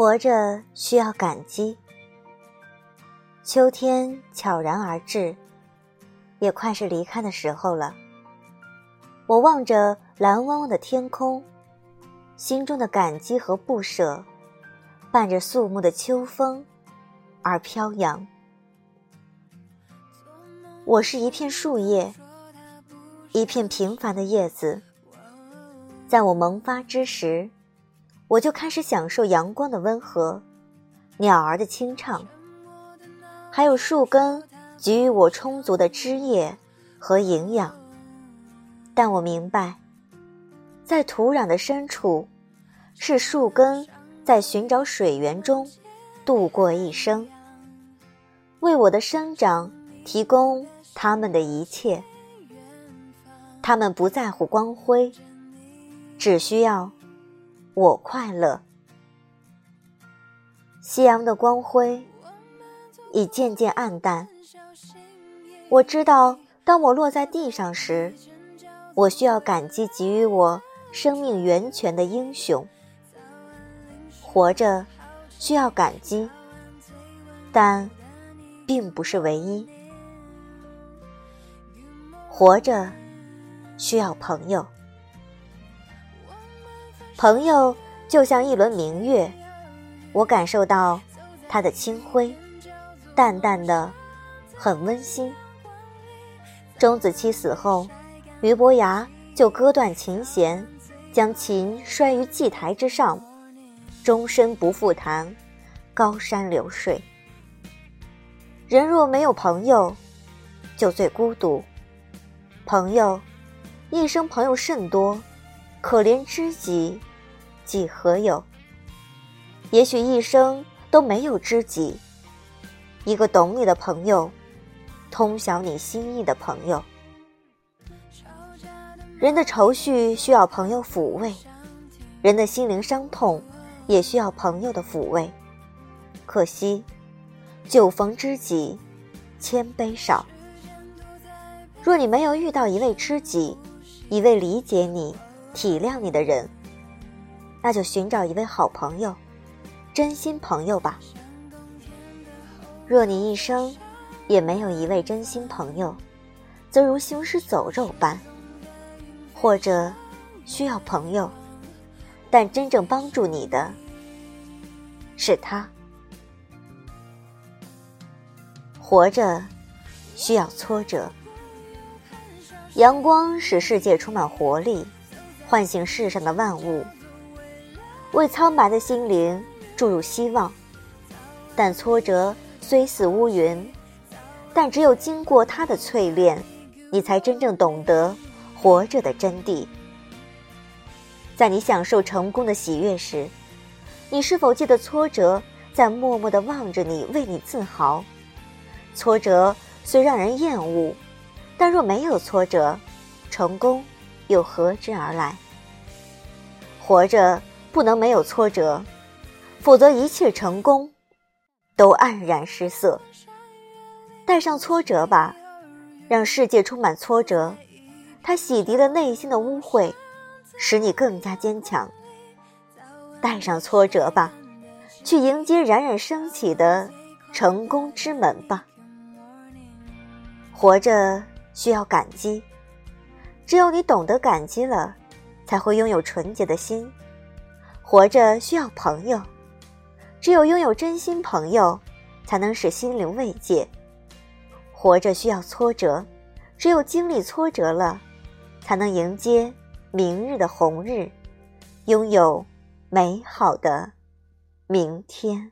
活着需要感激。秋天悄然而至，也快是离开的时候了。我望着蓝汪汪的天空，心中的感激和不舍，伴着肃穆的秋风而飘扬。我是一片树叶，一片平凡的叶子。在我萌发之时，我就开始享受阳光的温和，鸟儿的清唱，还有树根给予我充足的枝叶和营养。但我明白，在土壤的深处，是树根在寻找水源中度过一生，为我的生长提供他们的一切。他们不在乎光辉。只需要我快乐。夕阳的光辉已渐渐暗淡。我知道，当我落在地上时，我需要感激给予我生命源泉的英雄。活着需要感激，但并不是唯一。活着需要朋友。朋友就像一轮明月，我感受到它的清辉，淡淡的，很温馨。钟子期死后，俞伯牙就割断琴弦，将琴摔于祭台之上，终身不复弹，高山流水。人若没有朋友，就最孤独。朋友，一生朋友甚多，可怜知己。几何有？也许一生都没有知己，一个懂你的朋友，通晓你心意的朋友。人的愁绪需要朋友抚慰，人的心灵伤痛也需要朋友的抚慰。可惜，酒逢知己千杯少。若你没有遇到一位知己，一位理解你、体谅你的人。那就寻找一位好朋友，真心朋友吧。若你一生也没有一位真心朋友，则如行尸走肉般。或者需要朋友，但真正帮助你的是他。活着需要挫折，阳光使世界充满活力，唤醒世上的万物。为苍白的心灵注入希望，但挫折虽似乌云，但只有经过它的淬炼，你才真正懂得活着的真谛。在你享受成功的喜悦时，你是否记得挫折在默默地望着你，为你自豪？挫折虽让人厌恶，但若没有挫折，成功又何之而来？活着。不能没有挫折，否则一切成功都黯然失色。带上挫折吧，让世界充满挫折，它洗涤了内心的污秽，使你更加坚强。带上挫折吧，去迎接冉冉升起的成功之门吧。活着需要感激，只有你懂得感激了，才会拥有纯洁的心。活着需要朋友，只有拥有真心朋友，才能使心灵慰藉。活着需要挫折，只有经历挫折了，才能迎接明日的红日，拥有美好的明天。